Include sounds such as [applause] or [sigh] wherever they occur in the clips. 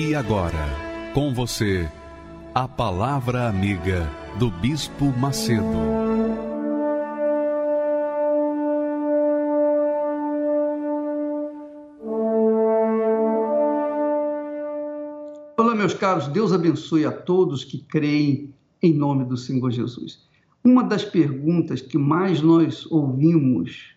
E agora, com você, a Palavra Amiga do Bispo Macedo. Olá, meus caros, Deus abençoe a todos que creem em nome do Senhor Jesus. Uma das perguntas que mais nós ouvimos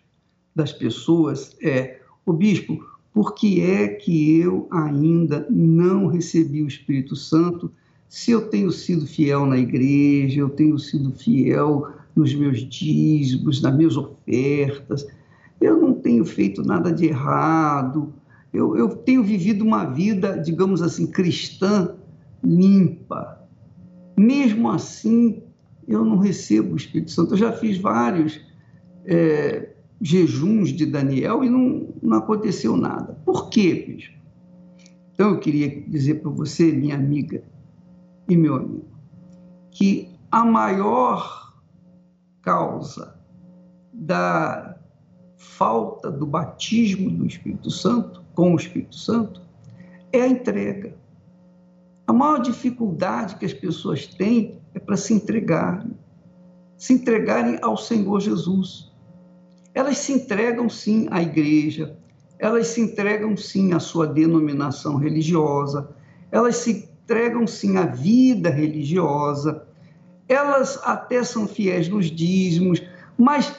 das pessoas é: o bispo, por que é que eu ainda não recebi o Espírito Santo se eu tenho sido fiel na igreja, eu tenho sido fiel nos meus dízimos, nas minhas ofertas, eu não tenho feito nada de errado, eu, eu tenho vivido uma vida, digamos assim, cristã limpa. Mesmo assim, eu não recebo o Espírito Santo. Eu já fiz vários é, jejuns de Daniel e não, não aconteceu nada. Por quê, bispo? Então eu queria dizer para você, minha amiga e meu amigo, que a maior causa da falta do batismo do Espírito Santo, com o Espírito Santo, é a entrega. A maior dificuldade que as pessoas têm é para se entregarem, se entregarem ao Senhor Jesus. Elas se entregam sim à igreja, elas se entregam sim à sua denominação religiosa, elas se entregam sim à vida religiosa, elas até são fiéis nos dízimos, mas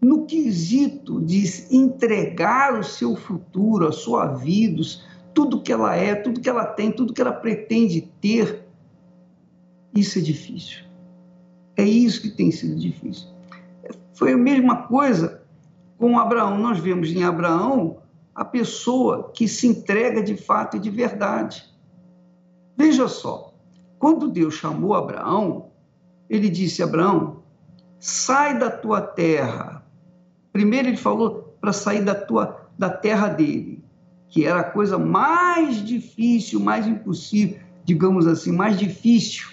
no quesito de entregar o seu futuro, a sua vida, tudo que ela é, tudo que ela tem, tudo que ela pretende ter, isso é difícil. É isso que tem sido difícil. Foi a mesma coisa com Abraão. Nós vemos em Abraão a pessoa que se entrega de fato e de verdade. Veja só, quando Deus chamou Abraão, ele disse: Abraão, sai da tua terra. Primeiro ele falou para sair da tua da terra dele, que era a coisa mais difícil, mais impossível, digamos assim, mais difícil,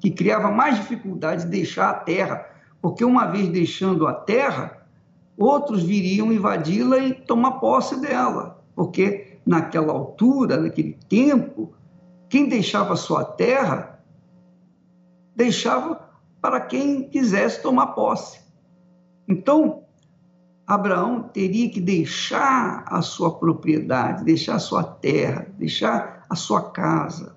que criava mais dificuldade deixar a terra, porque uma vez deixando a terra, outros viriam invadi-la e tomar posse dela, porque naquela altura, naquele tempo, quem deixava sua terra, deixava para quem quisesse tomar posse. Então, Abraão teria que deixar a sua propriedade, deixar a sua terra, deixar a sua casa,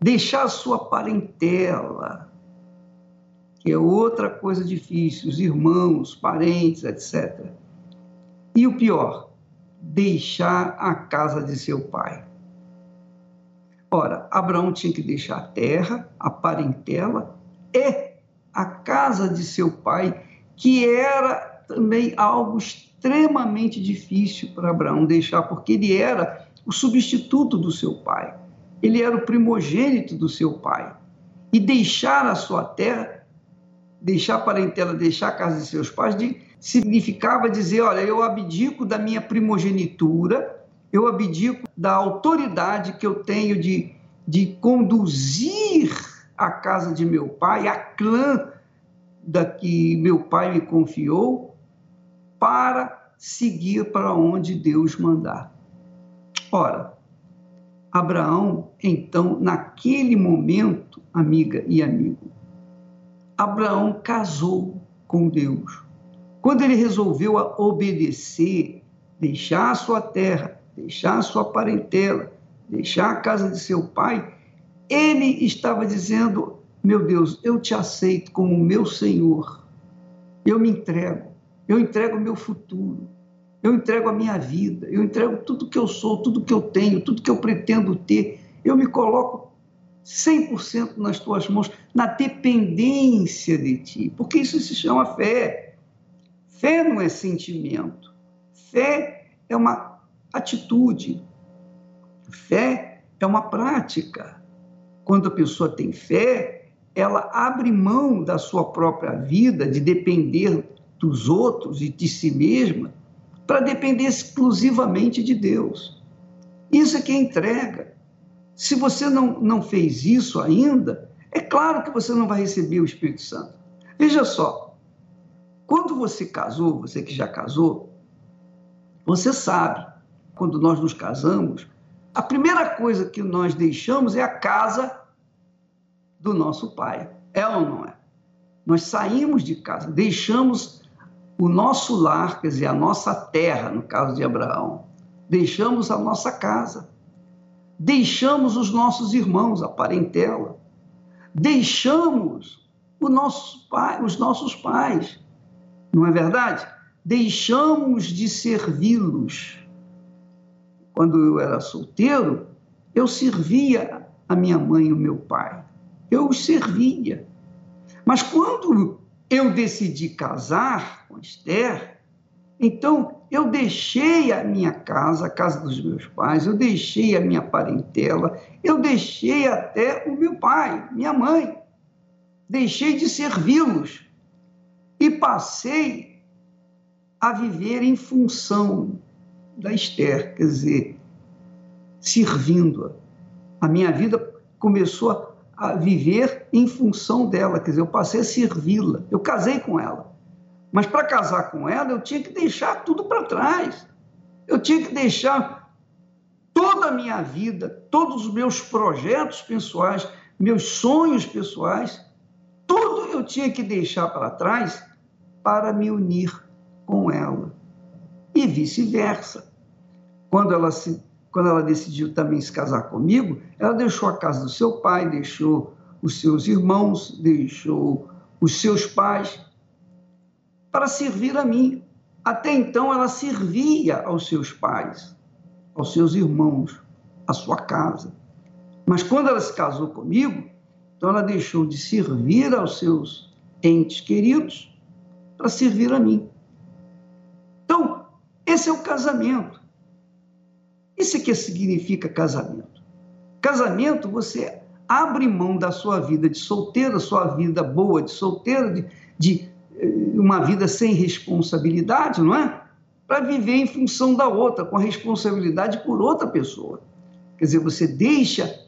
deixar a sua parentela, que é outra coisa difícil, os irmãos, parentes, etc. E o pior, deixar a casa de seu pai. Ora, Abraão tinha que deixar a terra, a parentela e a casa de seu pai, que era também algo extremamente difícil para Abraão deixar, porque ele era o substituto do seu pai, ele era o primogênito do seu pai. E deixar a sua terra deixar a parentela, deixar a casa de seus pais, de, significava dizer: olha, eu abdico da minha primogenitura, eu abdico da autoridade que eu tenho de, de conduzir a casa de meu pai, a clã da que meu pai me confiou, para seguir para onde Deus mandar. Ora, Abraão, então, naquele momento, amiga e amigo, Abraão casou com Deus. Quando ele resolveu obedecer, deixar a sua terra, deixar a sua parentela, deixar a casa de seu pai, ele estava dizendo: Meu Deus, eu te aceito como meu Senhor. Eu me entrego. Eu entrego o meu futuro. Eu entrego a minha vida. Eu entrego tudo que eu sou, tudo que eu tenho, tudo que eu pretendo ter. Eu me coloco 100% nas tuas mãos, na dependência de ti, porque isso se chama fé. Fé não é sentimento. Fé é uma atitude. Fé é uma prática. Quando a pessoa tem fé, ela abre mão da sua própria vida, de depender dos outros e de si mesma, para depender exclusivamente de Deus. Isso é que é entrega. Se você não, não fez isso ainda, é claro que você não vai receber o Espírito Santo. Veja só, quando você casou, você que já casou, você sabe, quando nós nos casamos, a primeira coisa que nós deixamos é a casa do nosso pai. É ou não é? Nós saímos de casa, deixamos o nosso lar, quer dizer, a nossa terra, no caso de Abraão, deixamos a nossa casa deixamos os nossos irmãos, a parentela, deixamos nosso pai, os nossos pais, não é verdade? Deixamos de servi-los. Quando eu era solteiro, eu servia a minha mãe e o meu pai. Eu os servia. Mas quando eu decidi casar com Esther, então eu deixei a minha casa, a casa dos meus pais, eu deixei a minha parentela, eu deixei até o meu pai, minha mãe. Deixei de servi-los e passei a viver em função da Esther, quer dizer, servindo-a. A minha vida começou a viver em função dela, quer dizer, eu passei a servi-la. Eu casei com ela. Mas para casar com ela, eu tinha que deixar tudo para trás. Eu tinha que deixar toda a minha vida, todos os meus projetos pessoais, meus sonhos pessoais, tudo eu tinha que deixar para trás para me unir com ela. E vice-versa. Quando ela se quando ela decidiu também se casar comigo, ela deixou a casa do seu pai, deixou os seus irmãos, deixou os seus pais para servir a mim. Até então ela servia aos seus pais, aos seus irmãos, à sua casa. Mas quando ela se casou comigo, então ela deixou de servir aos seus entes queridos para servir a mim. Então, esse é o casamento. Isso é que significa casamento. Casamento, você abre mão da sua vida de solteira, sua vida boa de solteira, de, de uma vida sem responsabilidade, não é? Para viver em função da outra, com a responsabilidade por outra pessoa. Quer dizer, você deixa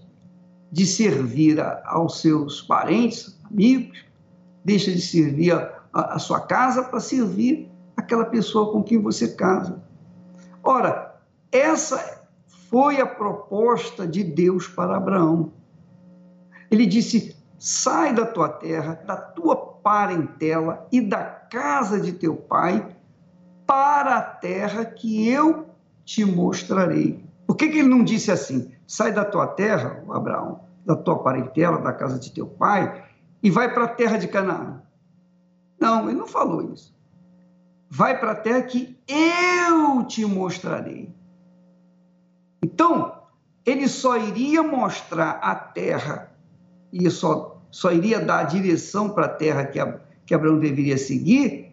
de servir a, aos seus parentes, amigos, deixa de servir a, a, a sua casa para servir aquela pessoa com quem você casa. Ora, essa foi a proposta de Deus para Abraão. Ele disse: sai da tua terra, da tua parentela e da casa de teu pai para a terra que eu te mostrarei. Por que, que ele não disse assim? Sai da tua terra, Abraão, da tua parentela, da casa de teu pai, e vai para a terra de Canaã. Não, ele não falou isso. Vai para a terra que eu te mostrarei. Então, ele só iria mostrar a terra e só só iria dar a direção para a terra que, que Abraão deveria seguir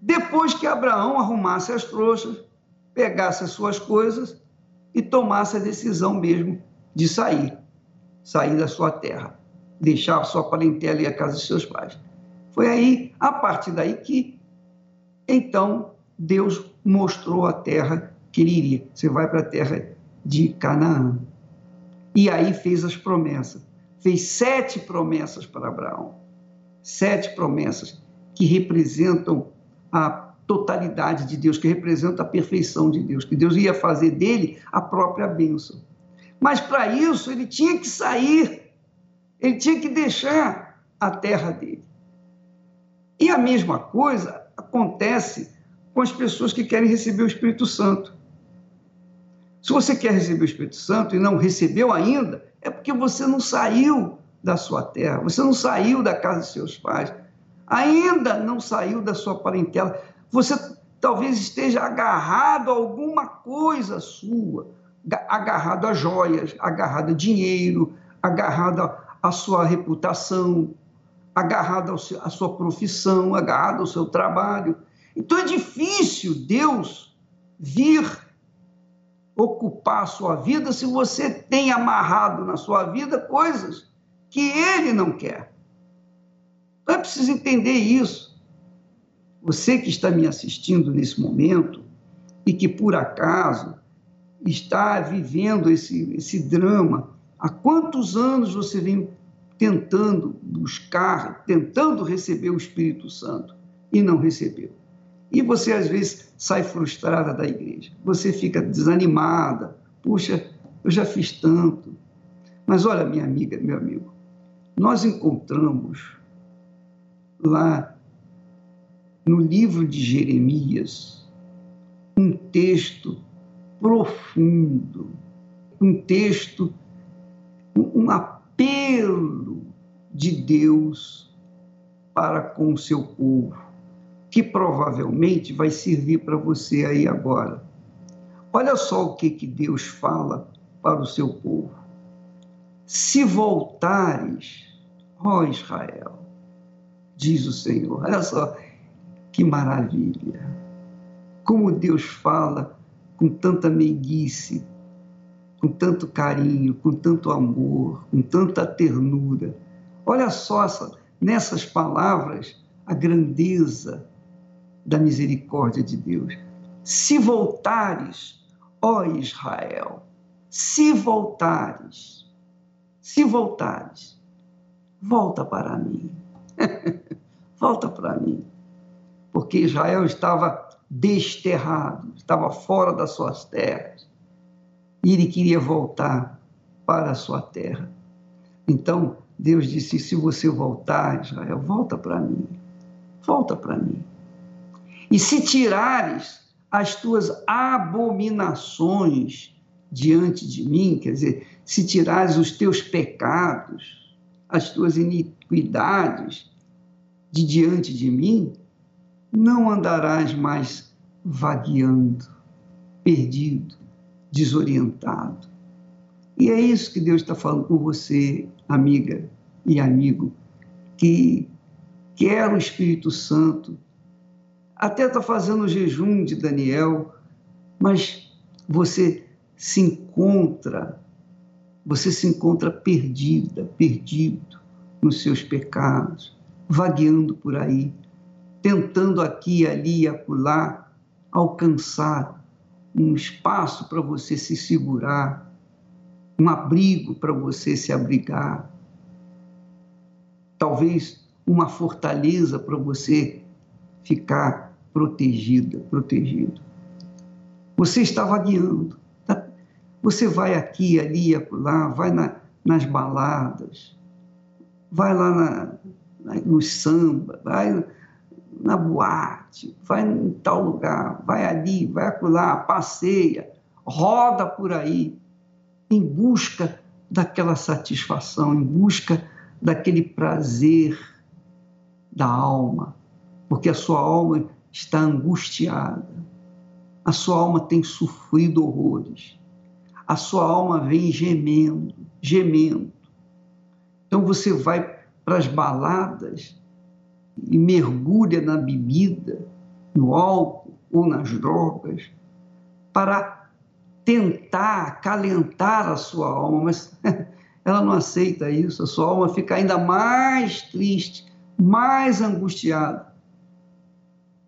depois que Abraão arrumasse as trouxas, pegasse as suas coisas e tomasse a decisão mesmo de sair, sair da sua terra, deixar sua parentela e a casa de seus pais. Foi aí, a partir daí, que então Deus mostrou a terra que ele iria. Você vai para a terra de Canaã. E aí fez as promessas fez sete promessas para Abraão. Sete promessas que representam a totalidade de Deus, que representam a perfeição de Deus, que Deus ia fazer dele a própria bênção. Mas para isso ele tinha que sair, ele tinha que deixar a terra dele. E a mesma coisa acontece com as pessoas que querem receber o Espírito Santo. Se você quer receber o Espírito Santo e não recebeu ainda, é porque você não saiu da sua terra, você não saiu da casa de seus pais, ainda não saiu da sua parentela. Você talvez esteja agarrado a alguma coisa sua, agarrado a joias, agarrado a dinheiro, agarrado à sua reputação, agarrado à sua profissão, agarrado ao seu trabalho. Então é difícil Deus vir ocupar a sua vida se você tem amarrado na sua vida coisas que ele não quer. Então é preciso entender isso. Você que está me assistindo nesse momento e que por acaso está vivendo esse, esse drama, há quantos anos você vem tentando buscar, tentando receber o Espírito Santo e não recebeu? E você às vezes sai frustrada da igreja, você fica desanimada, puxa, eu já fiz tanto. Mas olha, minha amiga, meu amigo, nós encontramos lá no livro de Jeremias um texto profundo, um texto, um apelo de Deus para com o seu povo que provavelmente vai servir para você aí agora. Olha só o que, que Deus fala para o seu povo. Se voltares, ó Israel, diz o Senhor, olha só que maravilha. Como Deus fala com tanta meiguice, com tanto carinho, com tanto amor, com tanta ternura. Olha só essa, nessas palavras a grandeza da misericórdia de Deus. Se voltares, ó Israel, se voltares, se voltares, volta para mim. [laughs] volta para mim. Porque Israel estava desterrado, estava fora das suas terras. E ele queria voltar para a sua terra. Então, Deus disse: se você voltar, Israel, volta para mim. Volta para mim. E se tirares as tuas abominações diante de mim, quer dizer, se tirares os teus pecados, as tuas iniquidades de diante de mim, não andarás mais vagueando, perdido, desorientado. E é isso que Deus está falando com você, amiga e amigo, que quer o Espírito Santo até está fazendo o jejum de Daniel, mas você se encontra, você se encontra perdida, perdido nos seus pecados, vagueando por aí, tentando aqui, ali e acolá alcançar um espaço para você se segurar, um abrigo para você se abrigar, talvez uma fortaleza para você ficar protegida, protegido. Você está vagueando. Tá? Você vai aqui, ali, lá, vai na, nas baladas, vai lá na, na, no samba, vai na boate, vai em tal lugar, vai ali, vai acolá, passeia, roda por aí, em busca daquela satisfação, em busca daquele prazer da alma, porque a sua alma está angustiada, a sua alma tem sofrido horrores, a sua alma vem gemendo, gemendo. Então você vai para as baladas e mergulha na bebida, no álcool ou nas drogas, para tentar acalentar a sua alma, mas [laughs] ela não aceita isso, a sua alma fica ainda mais triste, mais angustiada.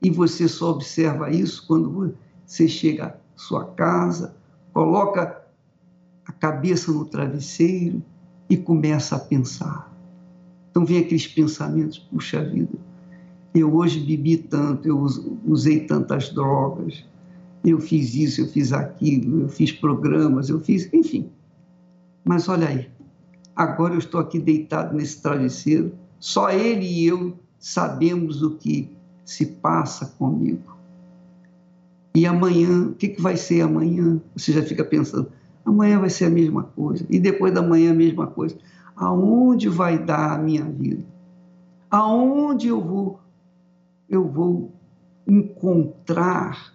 E você só observa isso quando você chega à sua casa, coloca a cabeça no travesseiro e começa a pensar. Então vem aqueles pensamentos, puxa vida, eu hoje bebi tanto, eu usei tantas drogas, eu fiz isso, eu fiz aquilo, eu fiz programas, eu fiz, enfim. Mas olha aí, agora eu estou aqui deitado nesse travesseiro, só ele e eu sabemos o que se passa comigo. E amanhã, o que, que vai ser amanhã? Você já fica pensando, amanhã vai ser a mesma coisa, e depois da manhã a mesma coisa. Aonde vai dar a minha vida? Aonde eu vou eu vou encontrar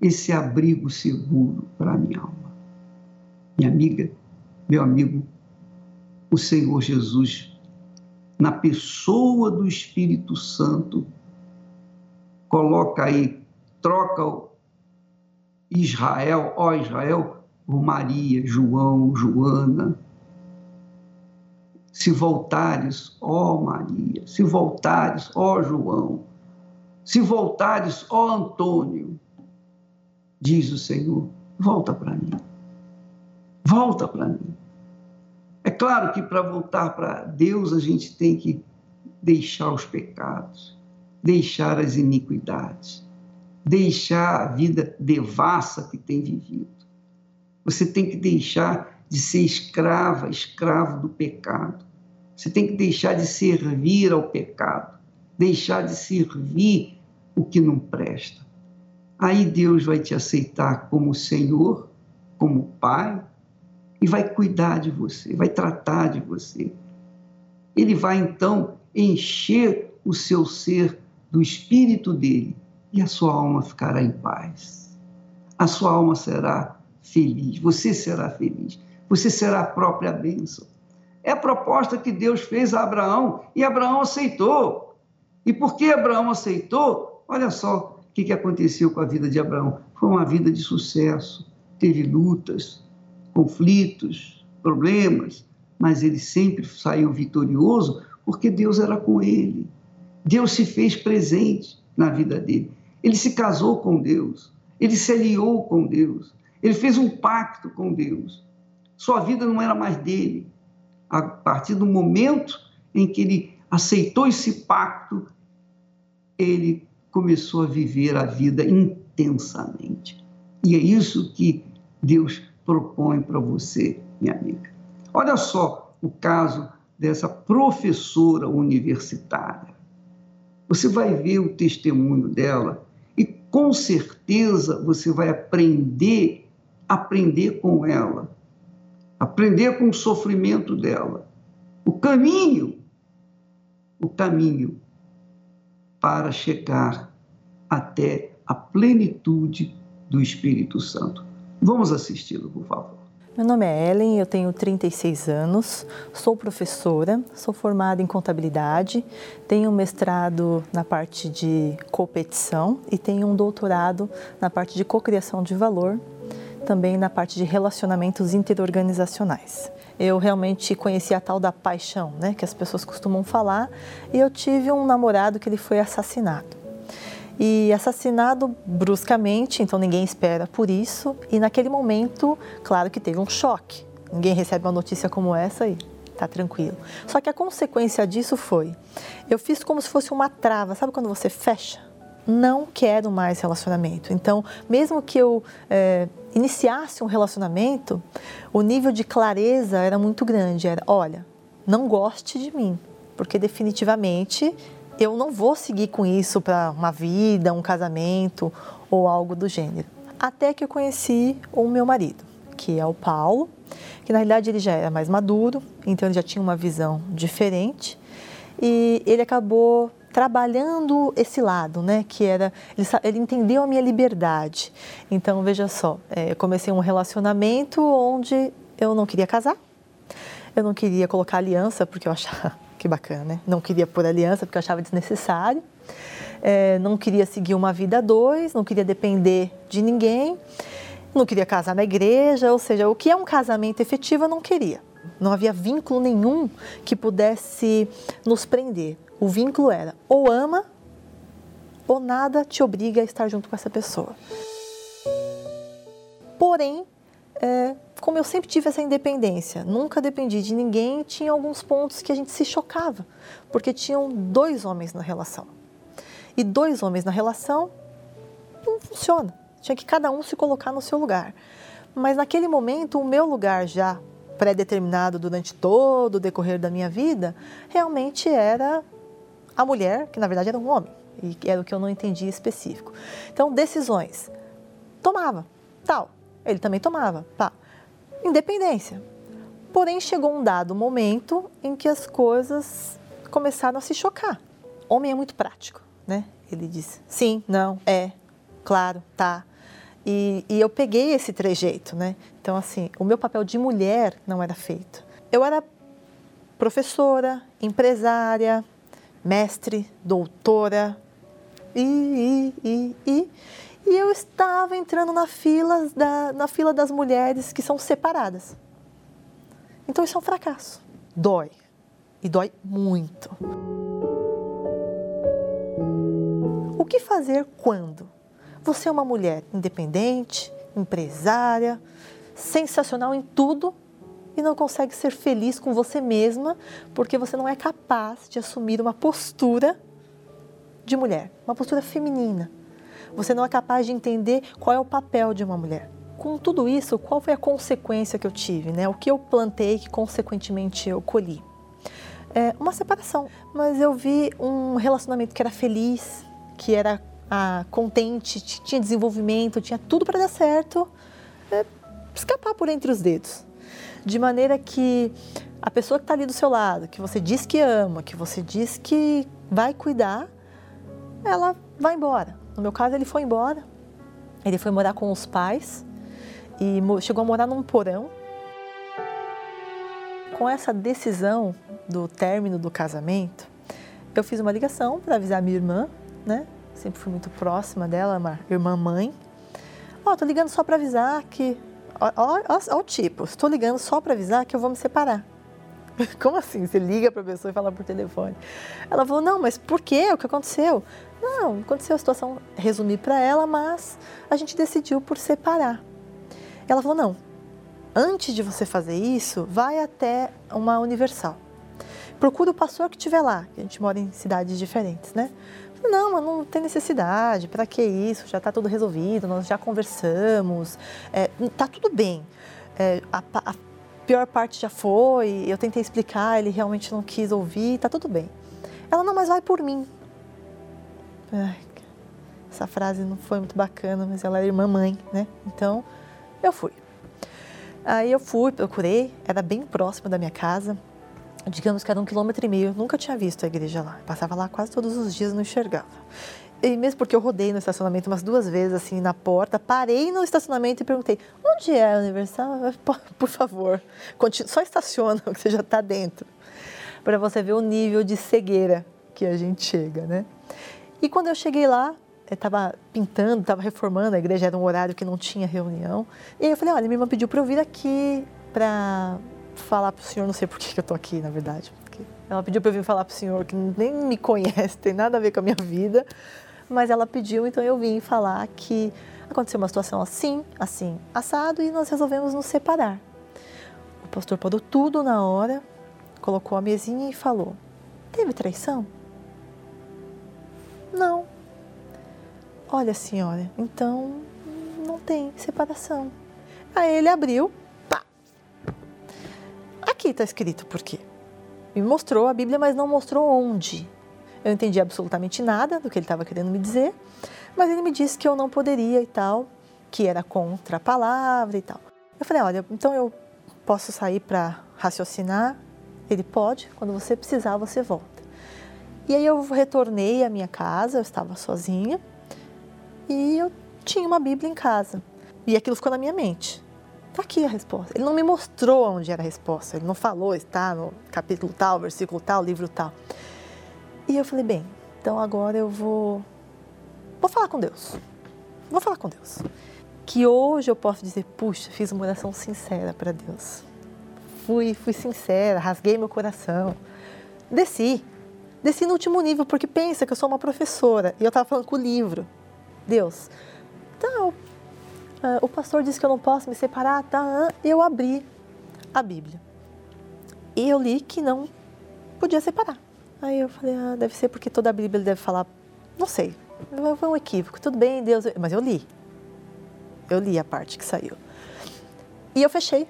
esse abrigo seguro para a minha alma? Minha amiga, meu amigo, o Senhor Jesus, na pessoa do Espírito Santo, coloca aí, troca Israel, ó Israel, por Maria, João, Joana. Se voltares, ó Maria, se voltares, ó João, se voltares, ó Antônio, diz o Senhor, volta para mim. Volta para mim. É claro que para voltar para Deus a gente tem que deixar os pecados, deixar as iniquidades, deixar a vida devassa que tem vivido. Você tem que deixar de ser escrava, escravo do pecado. Você tem que deixar de servir ao pecado, deixar de servir o que não presta. Aí Deus vai te aceitar como Senhor, como Pai, e vai cuidar de você, vai tratar de você. Ele vai então encher o seu ser do espírito dele e a sua alma ficará em paz. A sua alma será feliz, você será feliz, você será a própria bênção. É a proposta que Deus fez a Abraão e Abraão aceitou. E porque Abraão aceitou, olha só o que, que aconteceu com a vida de Abraão. Foi uma vida de sucesso, teve lutas, conflitos, problemas, mas ele sempre saiu vitorioso porque Deus era com ele. Deus se fez presente na vida dele. Ele se casou com Deus, ele se aliou com Deus, ele fez um pacto com Deus. Sua vida não era mais dele. A partir do momento em que ele aceitou esse pacto, ele começou a viver a vida intensamente. E é isso que Deus propõe para você, minha amiga. Olha só o caso dessa professora universitária. Você vai ver o testemunho dela e com certeza você vai aprender, aprender com ela, aprender com o sofrimento dela, o caminho, o caminho para chegar até a plenitude do Espírito Santo. Vamos assisti-lo, por favor. Meu nome é Ellen, eu tenho 36 anos, sou professora, sou formada em contabilidade, tenho um mestrado na parte de competição e tenho um doutorado na parte de cocriação de valor, também na parte de relacionamentos interorganizacionais. Eu realmente conheci a tal da paixão, né, que as pessoas costumam falar, e eu tive um namorado que ele foi assassinado e assassinado bruscamente, então ninguém espera por isso. E naquele momento, claro que teve um choque. Ninguém recebe uma notícia como essa e tá tranquilo. Só que a consequência disso foi, eu fiz como se fosse uma trava, sabe quando você fecha? Não quero mais relacionamento. Então, mesmo que eu é, iniciasse um relacionamento, o nível de clareza era muito grande. Era, olha, não goste de mim, porque definitivamente eu não vou seguir com isso para uma vida, um casamento ou algo do gênero. Até que eu conheci o meu marido, que é o Paulo, que na realidade ele já era mais maduro, então ele já tinha uma visão diferente e ele acabou trabalhando esse lado, né? Que era ele, ele entendeu a minha liberdade. Então veja só, é, eu comecei um relacionamento onde eu não queria casar, eu não queria colocar aliança porque eu achava que bacana, né? Não queria pôr aliança porque eu achava desnecessário. É, não queria seguir uma vida a dois, não queria depender de ninguém, não queria casar na igreja, ou seja, o que é um casamento efetivo eu não queria. Não havia vínculo nenhum que pudesse nos prender. O vínculo era ou ama ou nada te obriga a estar junto com essa pessoa. Porém, é, como eu sempre tive essa independência, nunca dependi de ninguém, tinha alguns pontos que a gente se chocava, porque tinham dois homens na relação. E dois homens na relação não funciona. Tinha que cada um se colocar no seu lugar. Mas naquele momento, o meu lugar já pré-determinado durante todo o decorrer da minha vida, realmente era a mulher, que na verdade era um homem, e era o que eu não entendia específico. Então, decisões. Tomava, tal. Ele também tomava, tá independência. Porém, chegou um dado momento em que as coisas começaram a se chocar. Homem é muito prático, né? Ele diz sim, não, é, claro, tá. E, e eu peguei esse trejeito, né? Então, assim, o meu papel de mulher não era feito. Eu era professora, empresária, mestre, doutora, ir, ir, ir, ir. E eu estava entrando na fila, da, na fila das mulheres que são separadas. Então isso é um fracasso. Dói. E dói muito. O que fazer quando? Você é uma mulher independente, empresária, sensacional em tudo e não consegue ser feliz com você mesma porque você não é capaz de assumir uma postura de mulher, uma postura feminina. Você não é capaz de entender qual é o papel de uma mulher. Com tudo isso, qual foi a consequência que eu tive, né? O que eu plantei que consequentemente eu colhi? É uma separação, mas eu vi um relacionamento que era feliz, que era ah, contente, tinha desenvolvimento, tinha tudo para dar certo, é, escapar por entre os dedos. De maneira que a pessoa que está ali do seu lado, que você diz que ama, que você diz que vai cuidar, ela vai embora. No meu caso, ele foi embora. Ele foi morar com os pais e chegou a morar num porão. Com essa decisão do término do casamento, eu fiz uma ligação para avisar minha irmã, né? Sempre fui muito próxima dela, uma irmã mãe. Ó, oh, tô ligando só para avisar que Olha o tipo, estou ligando só para avisar que eu vou me separar. [laughs] Como assim? Você liga para a pessoa e fala por telefone. Ela falou: Não, mas por quê? O que aconteceu? Não, aconteceu a situação, resumi para ela, mas a gente decidiu por separar. Ela falou: Não, antes de você fazer isso, vai até uma universal. Procura o pastor que estiver lá, que a gente mora em cidades diferentes, né? Não, mas não tem necessidade, para que isso? Já está tudo resolvido, nós já conversamos, é, tá tudo bem. É, a, a, pior parte já foi, eu tentei explicar, ele realmente não quis ouvir, tá tudo bem. Ela, não, mas vai por mim. Essa frase não foi muito bacana, mas ela é irmã mãe, né? Então, eu fui. Aí eu fui, procurei, era bem próximo da minha casa, digamos que era um quilômetro e meio, nunca tinha visto a igreja lá. Passava lá quase todos os dias, não enxergava. E mesmo porque eu rodei no estacionamento umas duas vezes, assim, na porta, parei no estacionamento e perguntei: onde é a Universal? [laughs] Por favor, só estaciona, que [laughs] você já está dentro. Para você ver o nível de cegueira que a gente chega, né? E quando eu cheguei lá, estava pintando, estava reformando, a igreja era um horário que não tinha reunião. E aí eu falei: olha, minha irmã pediu para eu vir aqui para falar para o senhor, não sei por que eu estou aqui, na verdade. Ela pediu para eu vir falar para o senhor, que nem me conhece, tem nada a ver com a minha vida, mas ela pediu, então eu vim falar que aconteceu uma situação assim, assim, assado, e nós resolvemos nos separar. O pastor parou tudo na hora, colocou a mesinha e falou: Teve traição? Não. Olha, senhora, então não tem separação. Aí ele abriu Aqui está escrito por quê. Me mostrou a Bíblia, mas não mostrou onde. Eu entendi absolutamente nada do que ele estava querendo me dizer, mas ele me disse que eu não poderia e tal, que era contra a palavra e tal. Eu falei: olha, então eu posso sair para raciocinar? Ele pode, quando você precisar, você volta. E aí eu retornei à minha casa, eu estava sozinha e eu tinha uma Bíblia em casa. E aquilo ficou na minha mente. Está aqui a resposta. Ele não me mostrou onde era a resposta. Ele não falou, está no capítulo tal, versículo tal, livro tal. E eu falei, bem, então agora eu vou. Vou falar com Deus. Vou falar com Deus. Que hoje eu posso dizer, puxa, fiz uma oração sincera para Deus. Fui, fui sincera, rasguei meu coração. Desci. Desci no último nível, porque pensa que eu sou uma professora e eu estava falando com o livro. Deus, então, ah, o pastor disse que eu não posso me separar, tá? Eu abri a Bíblia. E eu li que não podia separar. Aí eu falei, ah, deve ser porque toda a Bíblia deve falar, não sei, foi um equívoco, tudo bem, Deus, mas eu li. Eu li a parte que saiu. E eu fechei.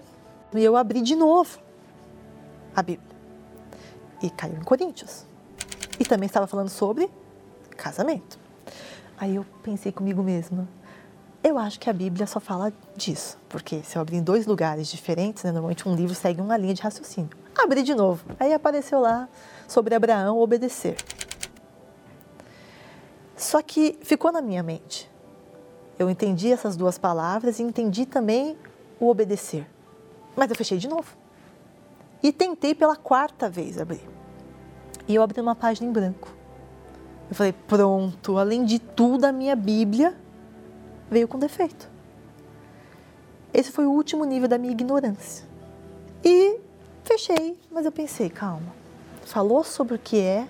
E eu abri de novo a Bíblia. E caiu em Coríntios. E também estava falando sobre casamento. Aí eu pensei comigo mesma, eu acho que a Bíblia só fala disso, porque se eu abrir em dois lugares diferentes, né, normalmente um livro segue uma linha de raciocínio. Abri de novo, aí apareceu lá sobre Abraão obedecer. Só que ficou na minha mente. Eu entendi essas duas palavras e entendi também o obedecer. Mas eu fechei de novo. E tentei pela quarta vez abrir. E eu abri uma página em branco. Eu falei, pronto, além de tudo, a minha Bíblia veio com defeito. Esse foi o último nível da minha ignorância. E fechei, mas eu pensei, calma. Falou sobre o que é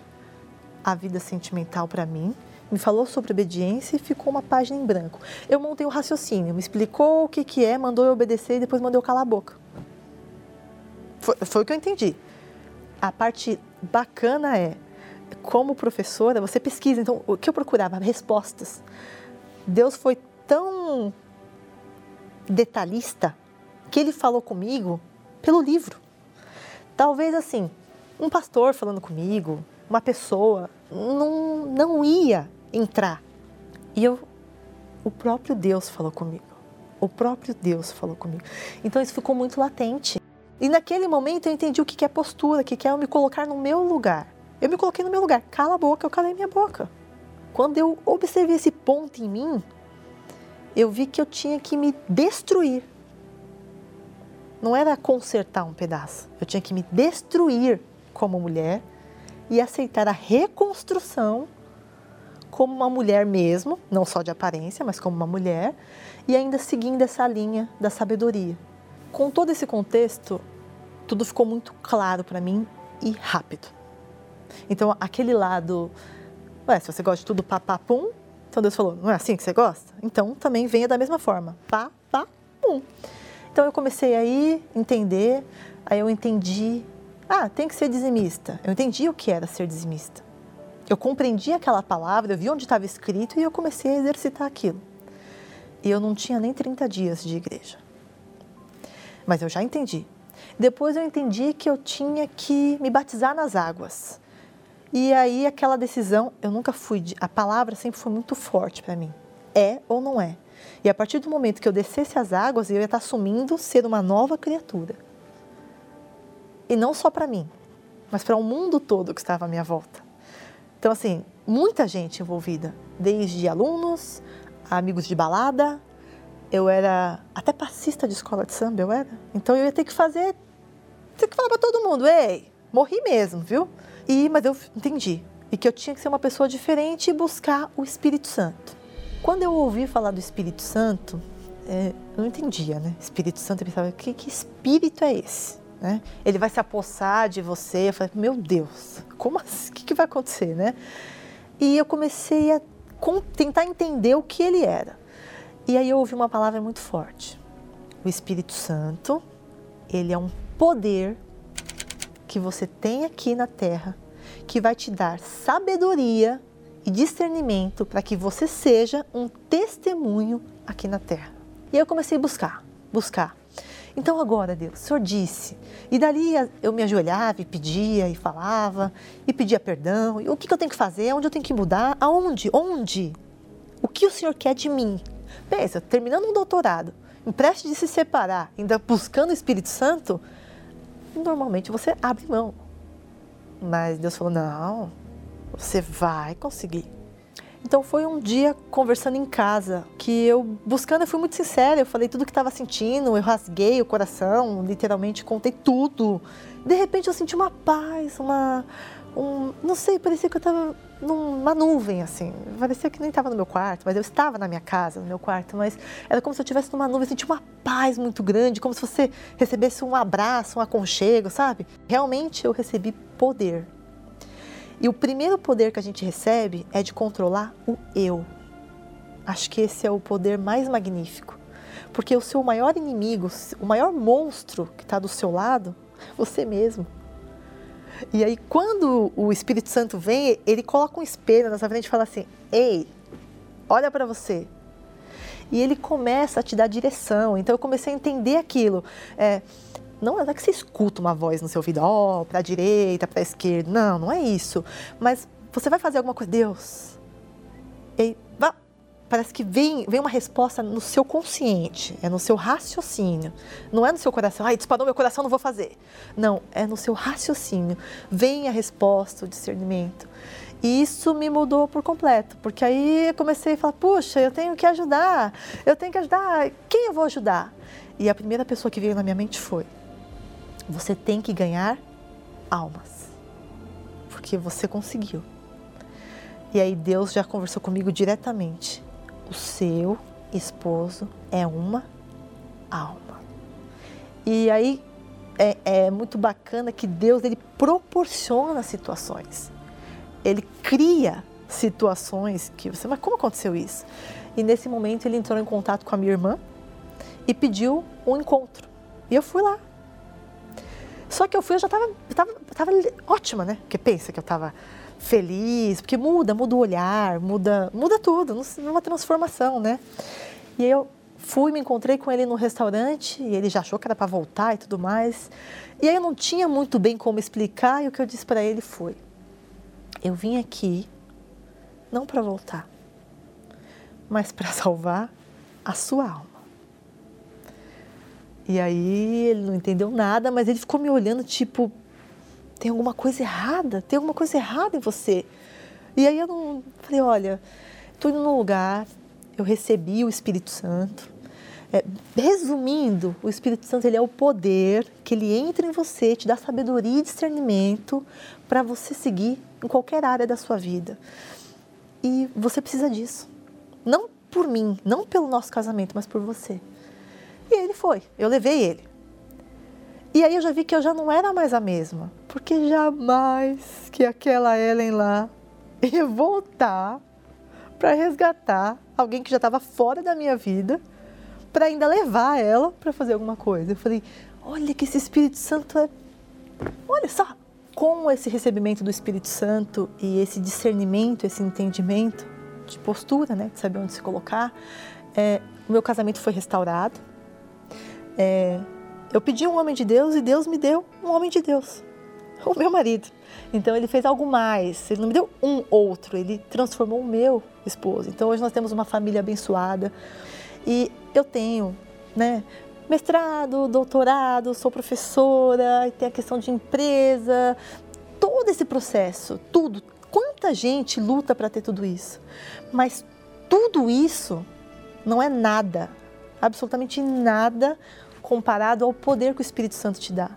a vida sentimental para mim, me falou sobre obediência e ficou uma página em branco. Eu montei o um raciocínio, me explicou o que, que é, mandou eu obedecer e depois mandou eu calar a boca. Foi, foi o que eu entendi. A parte bacana é, como professora, você pesquisa. Então, o que eu procurava? Respostas. Deus foi tão detalhista que ele falou comigo pelo livro. Talvez assim, um pastor falando comigo, uma pessoa, não, não ia entrar. E eu, o próprio Deus falou comigo. O próprio Deus falou comigo. Então isso ficou muito latente. E naquele momento eu entendi o que é postura, o que é eu me colocar no meu lugar. Eu me coloquei no meu lugar. Cala a boca, eu calei minha boca. Quando eu observei esse ponto em mim, eu vi que eu tinha que me destruir. Não era consertar um pedaço. Eu tinha que me destruir como mulher e aceitar a reconstrução como uma mulher mesmo, não só de aparência, mas como uma mulher, e ainda seguindo essa linha da sabedoria. Com todo esse contexto, tudo ficou muito claro para mim e rápido. Então, aquele lado, ué, se você gosta de tudo pá, pá, pum, então Deus falou, não é assim que você gosta? Então também venha da mesma forma, pá, pá, pum. Então eu comecei aí entender, aí eu entendi, ah, tem que ser dizimista. Eu entendi o que era ser dizimista. Eu compreendi aquela palavra, eu vi onde estava escrito e eu comecei a exercitar aquilo. E eu não tinha nem 30 dias de igreja. Mas eu já entendi. Depois eu entendi que eu tinha que me batizar nas águas. E aí aquela decisão, eu nunca fui, a palavra sempre foi muito forte para mim. É ou não é? E a partir do momento que eu descesse as águas, eu ia estar assumindo ser uma nova criatura. E não só para mim, mas para o mundo todo que estava à minha volta. Então, assim, muita gente envolvida, desde alunos, amigos de balada, eu era até passista de escola de samba, eu era. Então eu ia ter que fazer, ter que falar para todo mundo, ei, morri mesmo, viu? E mas eu entendi e que eu tinha que ser uma pessoa diferente e buscar o Espírito Santo. Quando eu ouvi falar do Espírito Santo, é, eu não entendia, né? Espírito Santo, eu pensava, que, que espírito é esse? Né? Ele vai se apossar de você. Eu falei, meu Deus, como assim? O que, que vai acontecer, né? E eu comecei a tentar entender o que ele era. E aí eu ouvi uma palavra muito forte. O Espírito Santo, ele é um poder que você tem aqui na terra, que vai te dar sabedoria e discernimento para que você seja um testemunho aqui na terra. E aí eu comecei a buscar, buscar. Então agora, Deus, o Senhor disse. E dali eu me ajoelhava e pedia e falava e pedia perdão. E o que, eu tenho que fazer? Onde eu tenho que mudar? Aonde? Onde? O que o Senhor quer de mim? Pensa, terminando um doutorado, em preste de se separar, ainda buscando o Espírito Santo, normalmente você abre mão. Mas Deus falou: não, você vai conseguir. Então foi um dia conversando em casa que eu buscando, eu fui muito sincera, eu falei tudo que estava sentindo, eu rasguei o coração, literalmente contei tudo. De repente eu senti uma paz, uma um, não sei, parecia que eu estava numa nuvem assim. Parecia que nem estava no meu quarto, mas eu estava na minha casa, no meu quarto, mas era como se eu estivesse numa nuvem, eu senti uma paz muito grande, como se você recebesse um abraço, um aconchego, sabe? Realmente eu recebi poder e o primeiro poder que a gente recebe é de controlar o eu. Acho que esse é o poder mais magnífico. Porque o seu maior inimigo, o maior monstro que está do seu lado, você mesmo. E aí, quando o Espírito Santo vem, ele coloca um espelho na sua frente e fala assim: Ei, olha para você. E ele começa a te dar direção. Então, eu comecei a entender aquilo. É, não é que você escuta uma voz no seu ouvido, ó, oh, para direita, para esquerda. Não, não é isso. Mas você vai fazer alguma coisa, Deus. E vá, parece que vem, vem uma resposta no seu consciente, é no seu raciocínio. Não é no seu coração, ai, disparou meu coração, não vou fazer. Não, é no seu raciocínio. Vem a resposta, o discernimento. E isso me mudou por completo, porque aí eu comecei a falar, puxa, eu tenho que ajudar, eu tenho que ajudar, quem eu vou ajudar? E a primeira pessoa que veio na minha mente foi você tem que ganhar almas. Porque você conseguiu. E aí Deus já conversou comigo diretamente. O seu esposo é uma alma. E aí é, é muito bacana que Deus ele proporciona situações. Ele cria situações que você, mas como aconteceu isso? E nesse momento ele entrou em contato com a minha irmã e pediu um encontro. E eu fui lá. Só que eu fui, eu já estava tava, tava ótima, né? Porque pensa que eu estava feliz, porque muda, muda o olhar, muda, muda tudo, numa transformação, né? E aí eu fui, me encontrei com ele no restaurante e ele já achou que era para voltar e tudo mais. E aí eu não tinha muito bem como explicar e o que eu disse para ele foi: eu vim aqui não para voltar, mas para [laughs] salvar a sua alma. E aí ele não entendeu nada, mas ele ficou me olhando tipo, tem alguma coisa errada, tem alguma coisa errada em você. E aí eu não falei, olha, estou indo num lugar, eu recebi o Espírito Santo. É, resumindo, o Espírito Santo ele é o poder que ele entra em você, te dá sabedoria e discernimento para você seguir em qualquer área da sua vida. E você precisa disso. Não por mim, não pelo nosso casamento, mas por você. E ele foi, eu levei ele. E aí eu já vi que eu já não era mais a mesma, porque jamais que aquela Ellen lá [laughs] ia voltar para resgatar alguém que já estava fora da minha vida, para ainda levar ela para fazer alguma coisa. Eu falei: olha que esse Espírito Santo é. Olha só, com esse recebimento do Espírito Santo e esse discernimento, esse entendimento de postura, né, de saber onde se colocar, é, o meu casamento foi restaurado. É, eu pedi um homem de Deus e Deus me deu um homem de Deus, [laughs] o meu marido. Então ele fez algo mais, ele não me deu um outro, ele transformou o meu esposo. Então hoje nós temos uma família abençoada e eu tenho, né, mestrado, doutorado, sou professora, e tem a questão de empresa, todo esse processo, tudo. Quanta gente luta para ter tudo isso? Mas tudo isso não é nada, absolutamente nada comparado ao poder que o Espírito Santo te dá.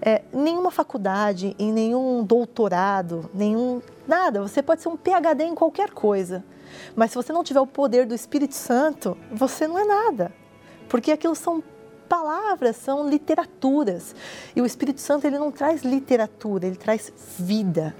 É, nenhuma faculdade, em nenhum doutorado, nenhum nada. Você pode ser um PhD em qualquer coisa, mas se você não tiver o poder do Espírito Santo, você não é nada, porque aquilo são palavras, são literaturas. E o Espírito Santo ele não traz literatura, ele traz vida.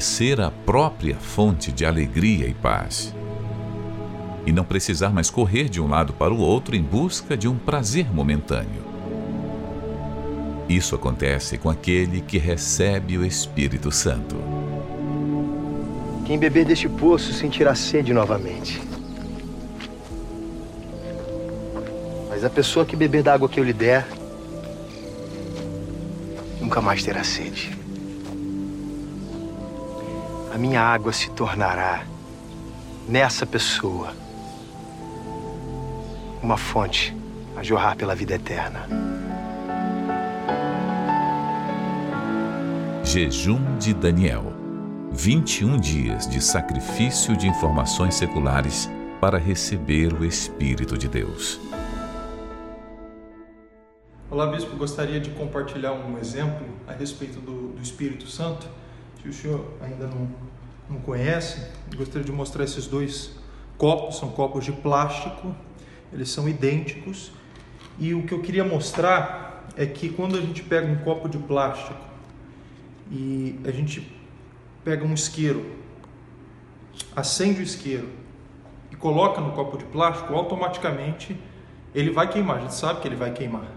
Conhecer a própria fonte de alegria e paz. E não precisar mais correr de um lado para o outro em busca de um prazer momentâneo. Isso acontece com aquele que recebe o Espírito Santo. Quem beber deste poço sentirá sede novamente. Mas a pessoa que beber da água que eu lhe der, nunca mais terá sede. Minha água se tornará, nessa pessoa, uma fonte a jorrar pela vida eterna. Jejum de Daniel 21 dias de sacrifício de informações seculares para receber o Espírito de Deus. Olá, Bispo. Gostaria de compartilhar um exemplo a respeito do, do Espírito Santo. Se o senhor ainda não, não conhece, gostaria de mostrar esses dois copos. São copos de plástico, eles são idênticos. E o que eu queria mostrar é que quando a gente pega um copo de plástico e a gente pega um isqueiro, acende o isqueiro e coloca no copo de plástico, automaticamente ele vai queimar. A gente sabe que ele vai queimar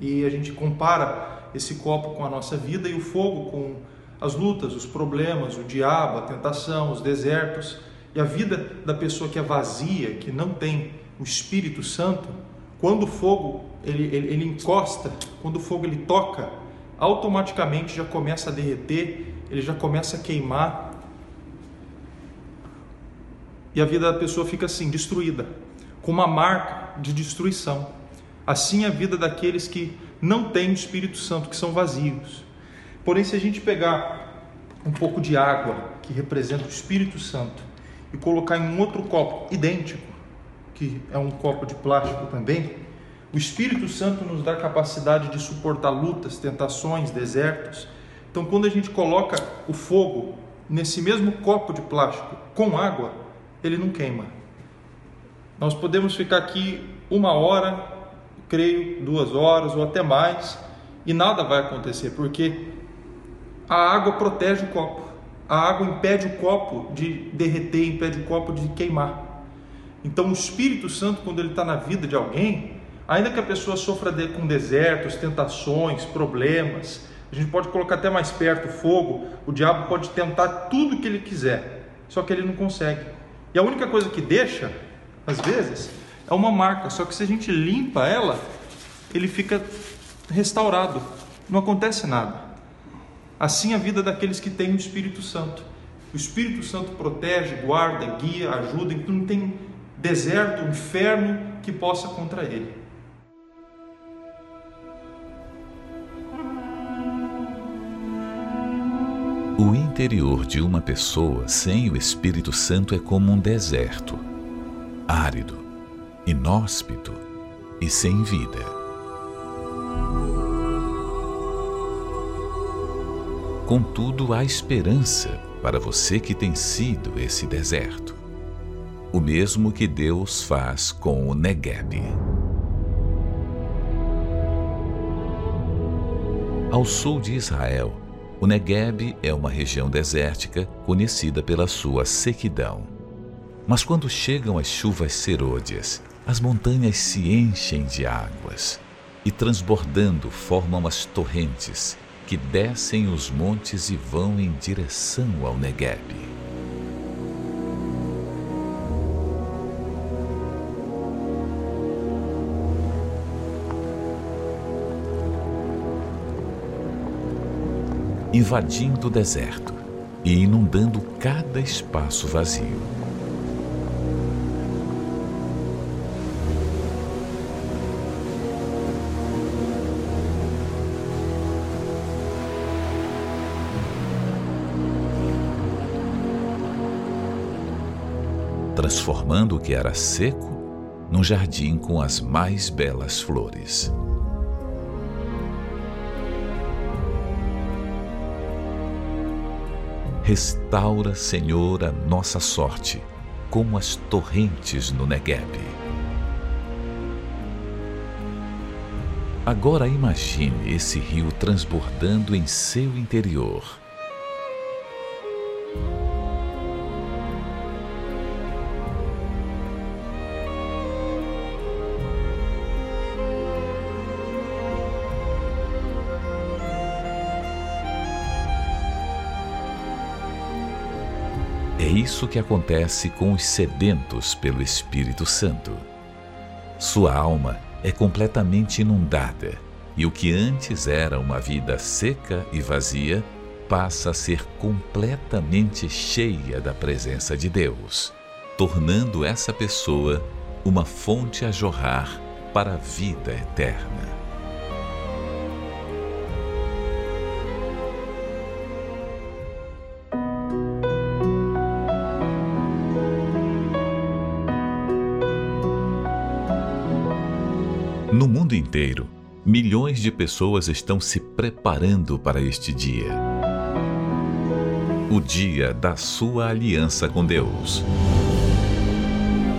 e a gente compara esse copo com a nossa vida e o fogo com as lutas, os problemas, o diabo, a tentação, os desertos e a vida da pessoa que é vazia, que não tem o Espírito Santo. Quando o fogo ele, ele, ele encosta, quando o fogo ele toca, automaticamente já começa a derreter, ele já começa a queimar e a vida da pessoa fica assim, destruída, com uma marca de destruição. Assim a vida daqueles que não têm o Espírito Santo, que são vazios. Porém, se a gente pegar um pouco de água, que representa o Espírito Santo, e colocar em um outro copo idêntico, que é um copo de plástico também, o Espírito Santo nos dá capacidade de suportar lutas, tentações, desertos. Então, quando a gente coloca o fogo nesse mesmo copo de plástico com água, ele não queima. Nós podemos ficar aqui uma hora creio, duas horas ou até mais, e nada vai acontecer, porque a água protege o copo. A água impede o copo de derreter, impede o copo de queimar. Então, o Espírito Santo, quando ele está na vida de alguém, ainda que a pessoa sofra de, com desertos, tentações, problemas, a gente pode colocar até mais perto o fogo, o diabo pode tentar tudo que ele quiser, só que ele não consegue. E a única coisa que deixa, às vezes, é uma marca, só que se a gente limpa ela, ele fica restaurado, não acontece nada. Assim a vida daqueles que têm o Espírito Santo. O Espírito Santo protege, guarda, guia, ajuda, então não tem deserto, inferno que possa contra ele. O interior de uma pessoa sem o Espírito Santo é como um deserto, árido, inóspito e sem vida. Contudo, há esperança para você que tem sido esse deserto. O mesmo que Deus faz com o Negueb. Ao sul de Israel, o Negueb é uma região desértica conhecida pela sua sequidão. Mas quando chegam as chuvas serôdias as montanhas se enchem de águas e, transbordando, formam as torrentes que descem os montes e vão em direção ao Negueb. Invadindo o deserto e inundando cada espaço vazio. Transformando o que era seco num jardim com as mais belas flores. Restaura, Senhor, a nossa sorte, como as torrentes no Negueb. Agora imagine esse rio transbordando em seu interior isso que acontece com os sedentos pelo Espírito Santo. Sua alma é completamente inundada e o que antes era uma vida seca e vazia passa a ser completamente cheia da presença de Deus, tornando essa pessoa uma fonte a jorrar para a vida eterna. Inteiro, milhões de pessoas estão se preparando para este dia. O dia da sua aliança com Deus.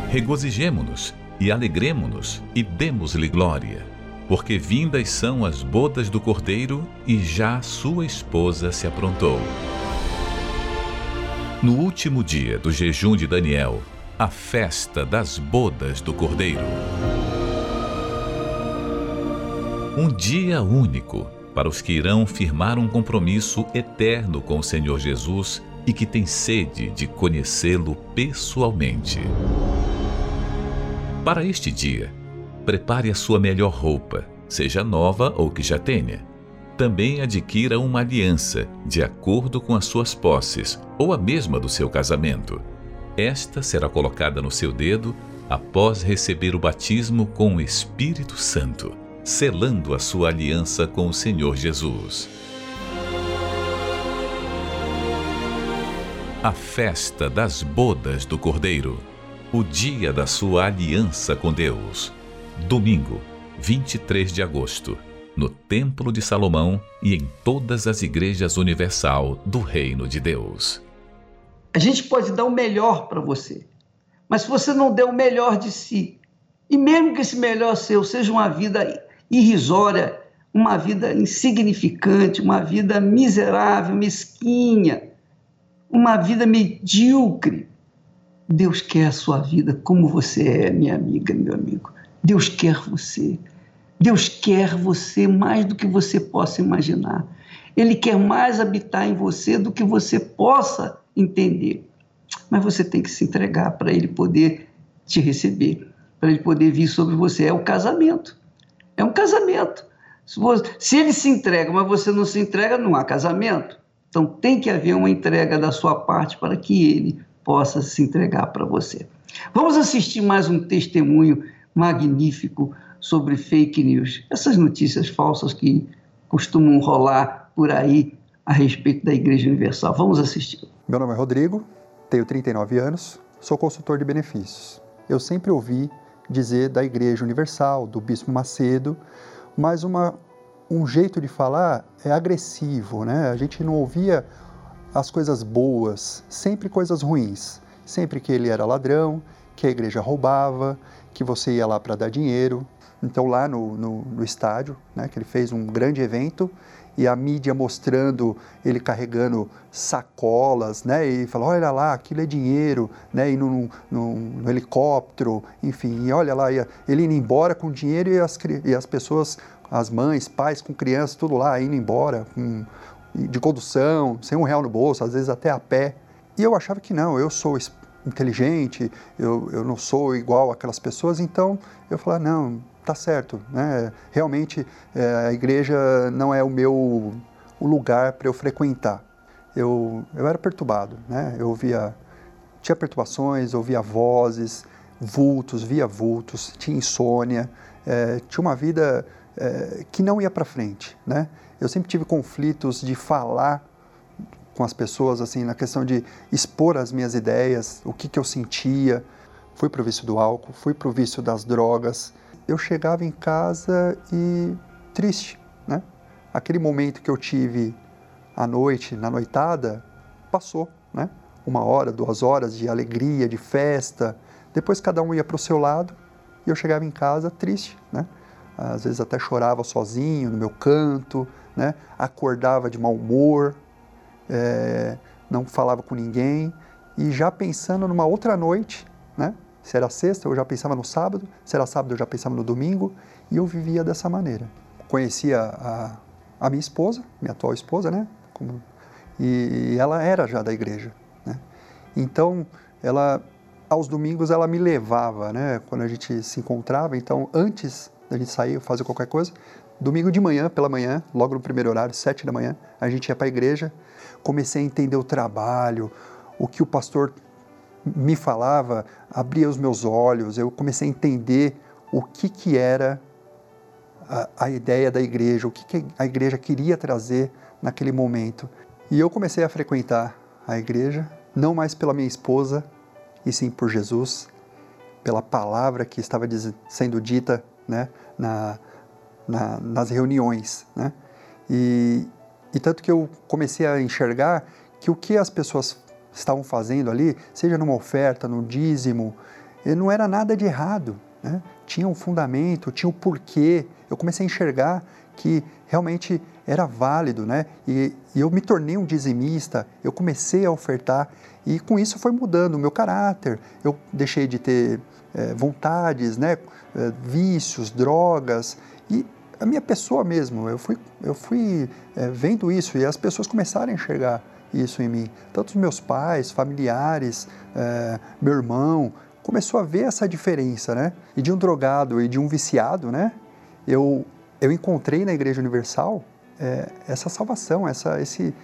Regozijemo-nos e alegremo-nos e demos-lhe glória, porque vindas são as bodas do Cordeiro e já sua esposa se aprontou. No último dia do jejum de Daniel, a festa das bodas do Cordeiro. Um dia único para os que irão firmar um compromisso eterno com o Senhor Jesus e que têm sede de conhecê-lo pessoalmente. Para este dia, prepare a sua melhor roupa, seja nova ou que já tenha. Também adquira uma aliança, de acordo com as suas posses, ou a mesma do seu casamento. Esta será colocada no seu dedo após receber o batismo com o Espírito Santo selando a sua aliança com o Senhor Jesus. A festa das bodas do Cordeiro, o dia da sua aliança com Deus. Domingo, 23 de agosto, no Templo de Salomão e em todas as igrejas universal do Reino de Deus. A gente pode dar o melhor para você, mas se você não der o melhor de si, e mesmo que esse melhor seu seja uma vida irrisória, uma vida insignificante, uma vida miserável, mesquinha, uma vida medíocre. Deus quer a sua vida como você é, minha amiga, meu amigo. Deus quer você. Deus quer você mais do que você possa imaginar. Ele quer mais habitar em você do que você possa entender. Mas você tem que se entregar para ele poder te receber, para ele poder vir sobre você. É o casamento. É um casamento. Se, ele se entrega, mas você não se entrega, não há casamento. Então tem que haver uma entrega da sua parte para que ele possa se entregar para você. Vamos assistir mais um testemunho magnífico sobre fake news, essas notícias falsas que costumam rolar por aí a respeito da Igreja Universal. Vamos assistir. Meu nome é Rodrigo, tenho 39 anos, sou consultor de benefícios. Eu sempre ouvi dizer da Igreja Universal, do Bispo Macedo, mas uma, um jeito de falar é agressivo, né? A gente não ouvia as coisas boas, sempre coisas ruins. Sempre que ele era ladrão, que a igreja roubava, que você ia lá para dar dinheiro. Então, lá no, no, no estádio, né, que ele fez um grande evento, e a mídia mostrando ele carregando sacolas, né? E falou, olha lá, aquilo é dinheiro, né? E no, helicóptero, enfim, e olha lá, ele indo embora com dinheiro e as, e as pessoas, as mães, pais com crianças, tudo lá, indo embora, com, de condução, sem um real no bolso, às vezes até a pé. E eu achava que não, eu sou inteligente, eu, eu não sou igual aquelas pessoas, então eu falava, não, tá certo, né? Realmente é, a igreja não é o meu o lugar para eu frequentar. Eu, eu era perturbado, né? Eu ouvia, tinha perturbações, ouvia vozes, vultos, via vultos, tinha insônia, é, tinha uma vida é, que não ia para frente, né? Eu sempre tive conflitos de falar com as pessoas, assim, na questão de expor as minhas ideias, o que, que eu sentia. Fui para o vício do álcool, fui para o vício das drogas, eu chegava em casa e triste, né? Aquele momento que eu tive à noite, na noitada, passou, né? Uma hora, duas horas de alegria, de festa. Depois cada um ia para o seu lado e eu chegava em casa triste, né? Às vezes até chorava sozinho no meu canto, né? Acordava de mau humor, é, não falava com ninguém e já pensando numa outra noite, né? Se era sexta, eu já pensava no sábado, se era sábado, eu já pensava no domingo, e eu vivia dessa maneira. Conhecia a, a minha esposa, minha atual esposa, né? Como, e ela era já da igreja. Né? Então, ela aos domingos ela me levava, né? Quando a gente se encontrava, então antes da gente sair, fazer qualquer coisa, domingo de manhã, pela manhã, logo no primeiro horário, sete da manhã, a gente ia para a igreja. Comecei a entender o trabalho, o que o pastor me falava, abria os meus olhos. Eu comecei a entender o que que era a, a ideia da igreja, o que, que a igreja queria trazer naquele momento. E eu comecei a frequentar a igreja, não mais pela minha esposa, e sim por Jesus, pela palavra que estava sendo dita né, na, na, nas reuniões. Né? E, e tanto que eu comecei a enxergar que o que as pessoas estavam fazendo ali, seja numa oferta, no dízimo, não era nada de errado. Né? Tinha um fundamento, tinha um porquê. Eu comecei a enxergar que realmente era válido, né? E, e, eu me tornei um dizimista, eu comecei a ofertar e com isso foi mudando o meu caráter. Eu deixei de ter é, vontades, né? É, vícios, drogas e a minha pessoa mesmo. Eu fui, eu fui é, vendo isso e as pessoas começaram a enxergar isso em mim. Tanto os meus pais, familiares, meu irmão, começou a ver essa diferença, né? E de um drogado e de um viciado, né? Eu, eu encontrei na Igreja Universal é, essa salvação, essa, esse,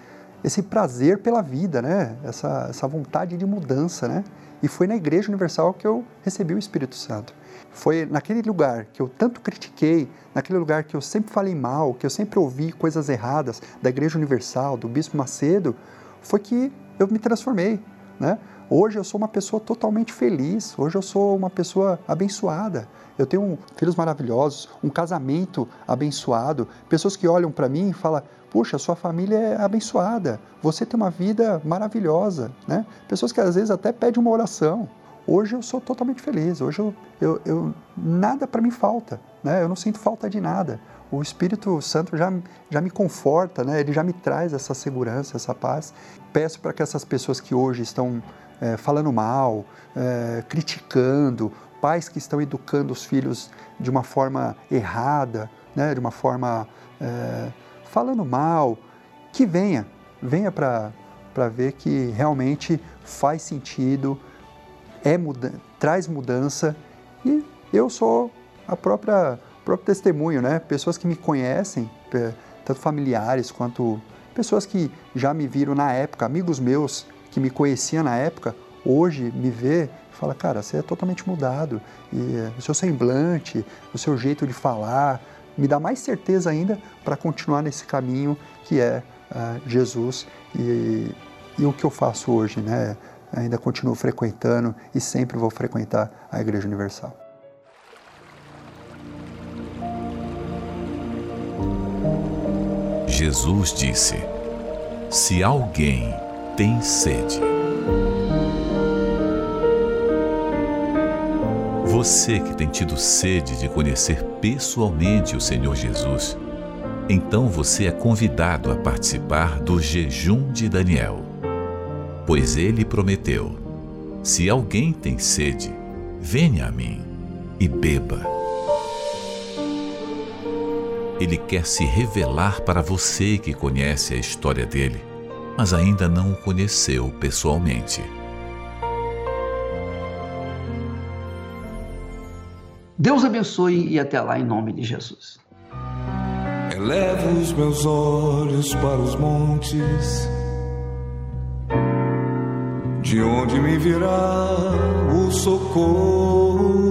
esse prazer pela vida, né? Essa, essa vontade de mudança, né? E foi na Igreja Universal que eu recebi o Espírito Santo. Foi naquele lugar que eu tanto critiquei, naquele lugar que eu sempre falei mal, que eu sempre ouvi coisas erradas da Igreja Universal, do Bispo Macedo, foi que eu me transformei, né? Hoje eu sou uma pessoa totalmente feliz, hoje eu sou uma pessoa abençoada. Eu tenho filhos maravilhosos, um casamento abençoado, pessoas que olham para mim e falam: puxa, sua família é abençoada, você tem uma vida maravilhosa, né? Pessoas que às vezes até pedem uma oração. Hoje eu sou totalmente feliz, hoje eu, eu, eu nada para mim falta, né? Eu não sinto falta de nada. O Espírito Santo já, já me conforta, né? Ele já me traz essa segurança, essa paz. Peço para que essas pessoas que hoje estão é, falando mal, é, criticando, pais que estão educando os filhos de uma forma errada, né? De uma forma é, falando mal, que venha, venha para ver que realmente faz sentido, é muda, traz mudança e eu sou a própria próprio testemunho, né? Pessoas que me conhecem, tanto familiares quanto pessoas que já me viram na época, amigos meus que me conheciam na época, hoje me vê e fala, cara, você é totalmente mudado e eh, o seu semblante, o seu jeito de falar, me dá mais certeza ainda para continuar nesse caminho que é uh, Jesus e, e, o que eu faço hoje, né? Ainda continuo frequentando e sempre vou frequentar a Igreja Universal. Jesus disse: Se alguém tem sede, Você que tem tido sede de conhecer pessoalmente o Senhor Jesus, então você é convidado a participar do jejum de Daniel. Pois ele prometeu: Se alguém tem sede, venha a mim e beba. Ele quer se revelar para você que conhece a história dele, mas ainda não o conheceu pessoalmente. Deus abençoe e até lá em nome de Jesus. Elevo os meus olhos para os montes, de onde me virá o socorro.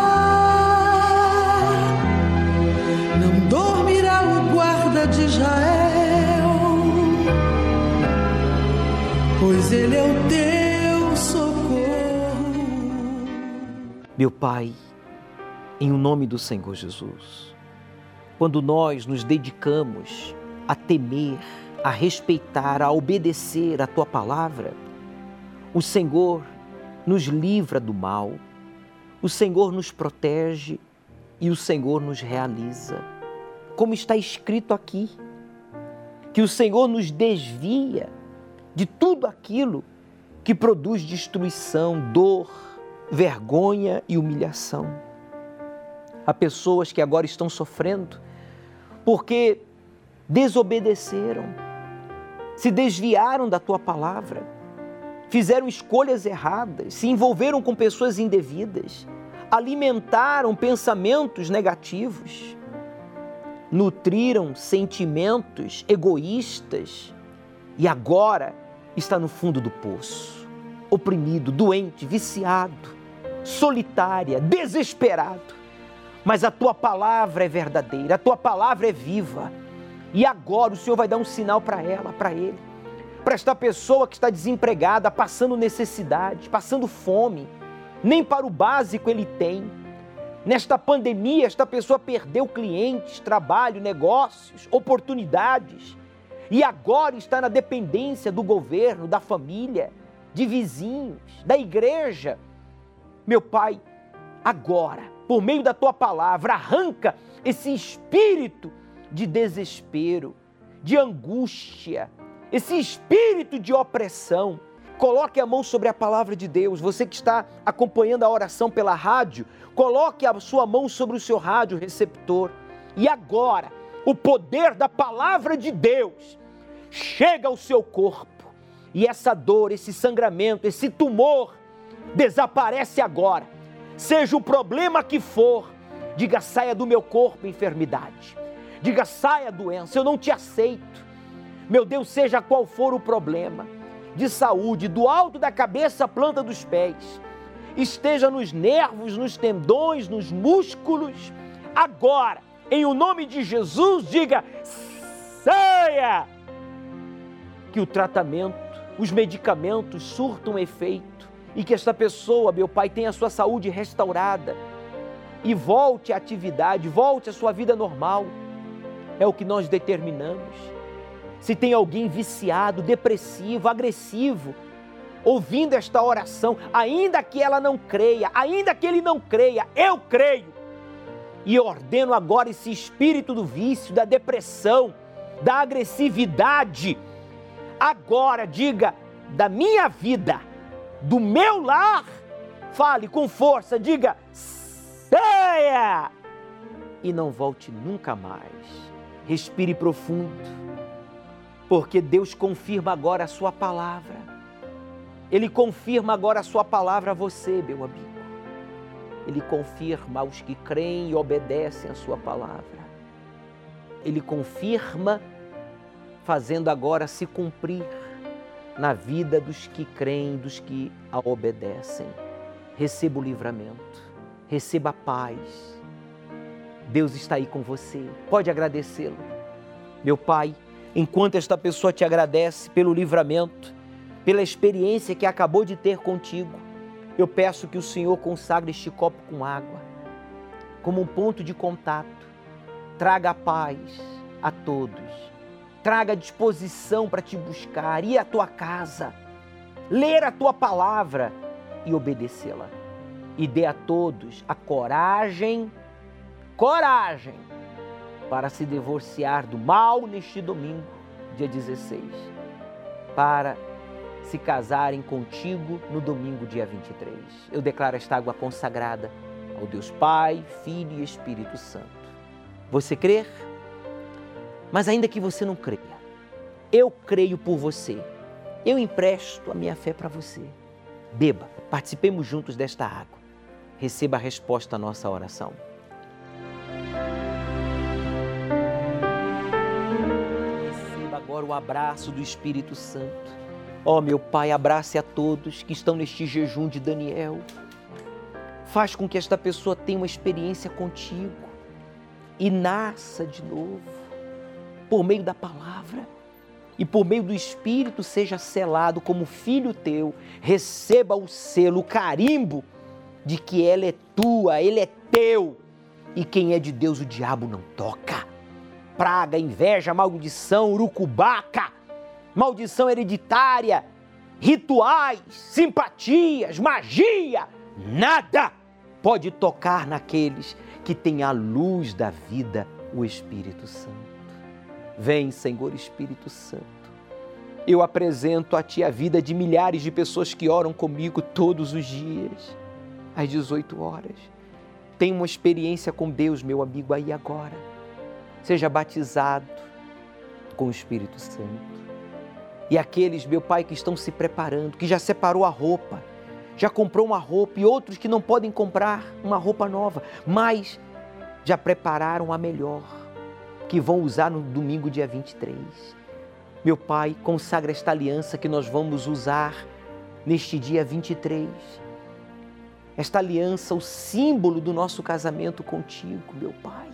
Meu Pai, em o nome do Senhor Jesus quando nós nos dedicamos a temer, a respeitar, a obedecer a tua palavra, o Senhor nos livra do mal, o Senhor nos protege e o Senhor nos realiza. como está escrito aqui, que o Senhor nos desvia de tudo aquilo que produz destruição, dor, vergonha e humilhação. Há pessoas que agora estão sofrendo porque desobedeceram, se desviaram da tua palavra, fizeram escolhas erradas, se envolveram com pessoas indevidas, alimentaram pensamentos negativos, nutriram sentimentos egoístas e agora está no fundo do poço, oprimido, doente, viciado, solitária, desesperado. Mas a tua palavra é verdadeira, a tua palavra é viva. E agora o Senhor vai dar um sinal para ela, para ele, para esta pessoa que está desempregada, passando necessidade, passando fome, nem para o básico ele tem. Nesta pandemia, esta pessoa perdeu clientes, trabalho, negócios, oportunidades e agora está na dependência do governo, da família, de vizinhos, da igreja. Meu Pai, agora, por meio da tua palavra, arranca esse espírito de desespero, de angústia, esse espírito de opressão. Coloque a mão sobre a palavra de Deus. Você que está acompanhando a oração pela rádio, coloque a sua mão sobre o seu rádio receptor. E agora, o poder da palavra de Deus chega ao seu corpo. E essa dor, esse sangramento, esse tumor desaparece agora seja o problema que for, diga saia do meu corpo enfermidade. Diga saia doença, eu não te aceito. Meu Deus, seja qual for o problema de saúde, do alto da cabeça à planta dos pés, esteja nos nervos, nos tendões, nos músculos, agora, em o nome de Jesus, diga saia! Que o tratamento, os medicamentos surtam efeito e que esta pessoa, meu Pai, tenha a sua saúde restaurada e volte à atividade, volte à sua vida normal. É o que nós determinamos. Se tem alguém viciado, depressivo, agressivo, ouvindo esta oração, ainda que ela não creia, ainda que ele não creia, eu creio. E ordeno agora esse espírito do vício, da depressão, da agressividade. Agora diga da minha vida do meu lar, fale com força, diga: saia! E não volte nunca mais. Respire profundo, porque Deus confirma agora a Sua palavra. Ele confirma agora a Sua palavra a você, meu amigo. Ele confirma aos que creem e obedecem a Sua palavra. Ele confirma, fazendo agora se cumprir na vida dos que creem, dos que a obedecem. Receba o livramento, receba a paz. Deus está aí com você, pode agradecê-lo. Meu Pai, enquanto esta pessoa te agradece pelo livramento, pela experiência que acabou de ter contigo, eu peço que o Senhor consagre este copo com água, como um ponto de contato. Traga a paz a todos traga disposição para te buscar, ir à tua casa, ler a tua palavra e obedecê-la. E dê a todos a coragem, coragem, para se divorciar do mal neste domingo, dia 16, para se casarem contigo no domingo, dia 23. Eu declaro esta água consagrada ao Deus Pai, Filho e Espírito Santo. Você crer? Mas ainda que você não creia, eu creio por você. Eu empresto a minha fé para você. Beba, participemos juntos desta água. Receba a resposta à nossa oração. Receba agora o abraço do Espírito Santo. Ó oh, meu Pai, abrace a todos que estão neste jejum de Daniel. Faz com que esta pessoa tenha uma experiência contigo e nasça de novo por meio da palavra e por meio do Espírito seja selado como filho teu, receba o selo, o carimbo de que ela é tua, ele é teu. E quem é de Deus o diabo não toca. Praga, inveja, maldição, urucubaca, maldição hereditária, rituais, simpatias, magia, nada pode tocar naqueles que têm a luz da vida o Espírito Santo. Vem, Senhor Espírito Santo. Eu apresento a Ti a vida de milhares de pessoas que oram comigo todos os dias, às 18 horas. Tem uma experiência com Deus, meu amigo, aí agora. Seja batizado com o Espírito Santo. E aqueles, meu Pai, que estão se preparando, que já separou a roupa, já comprou uma roupa, e outros que não podem comprar uma roupa nova, mas já prepararam a melhor, que vão usar no domingo, dia 23. Meu Pai, consagra esta aliança que nós vamos usar neste dia 23. Esta aliança, o símbolo do nosso casamento contigo, meu Pai.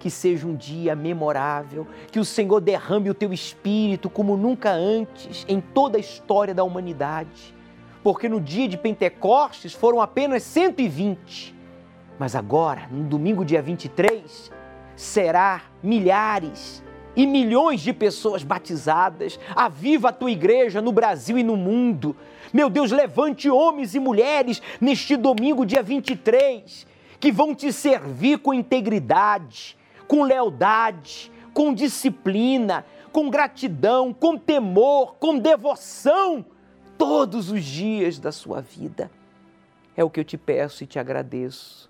Que seja um dia memorável, que o Senhor derrame o teu espírito como nunca antes em toda a história da humanidade. Porque no dia de Pentecostes foram apenas 120 mas agora, no domingo, dia 23, será milhares e milhões de pessoas batizadas. Aviva a tua igreja no Brasil e no mundo. Meu Deus, levante homens e mulheres neste domingo, dia 23, que vão te servir com integridade, com lealdade, com disciplina, com gratidão, com temor, com devoção, todos os dias da sua vida. É o que eu te peço e te agradeço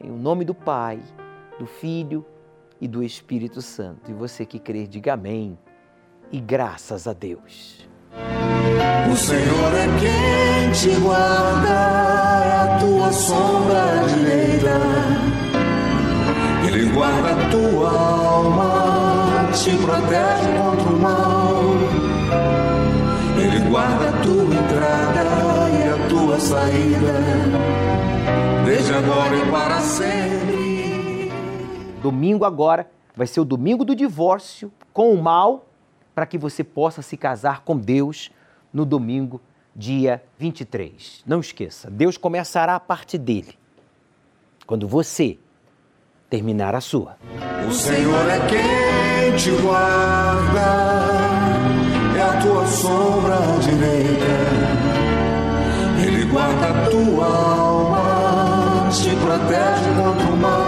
em nome do Pai, do Filho e do Espírito Santo. E você que crê, diga amém. E graças a Deus. O Senhor é quem te guarda, é a tua sombra direita. Ele guarda a tua alma, te protege contra o mal. Ele guarda a tua entrada e a tua saída desde agora e para sempre. Domingo agora vai ser o domingo do divórcio com o mal, para que você possa se casar com Deus no domingo, dia 23. Não esqueça, Deus começará a parte dele quando você terminar a sua. O Senhor é quem te guarda, é a tua sombra direita, Ele guarda a tua alma te protege contra o mal.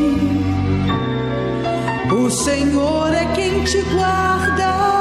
o Senhor é quem te guarda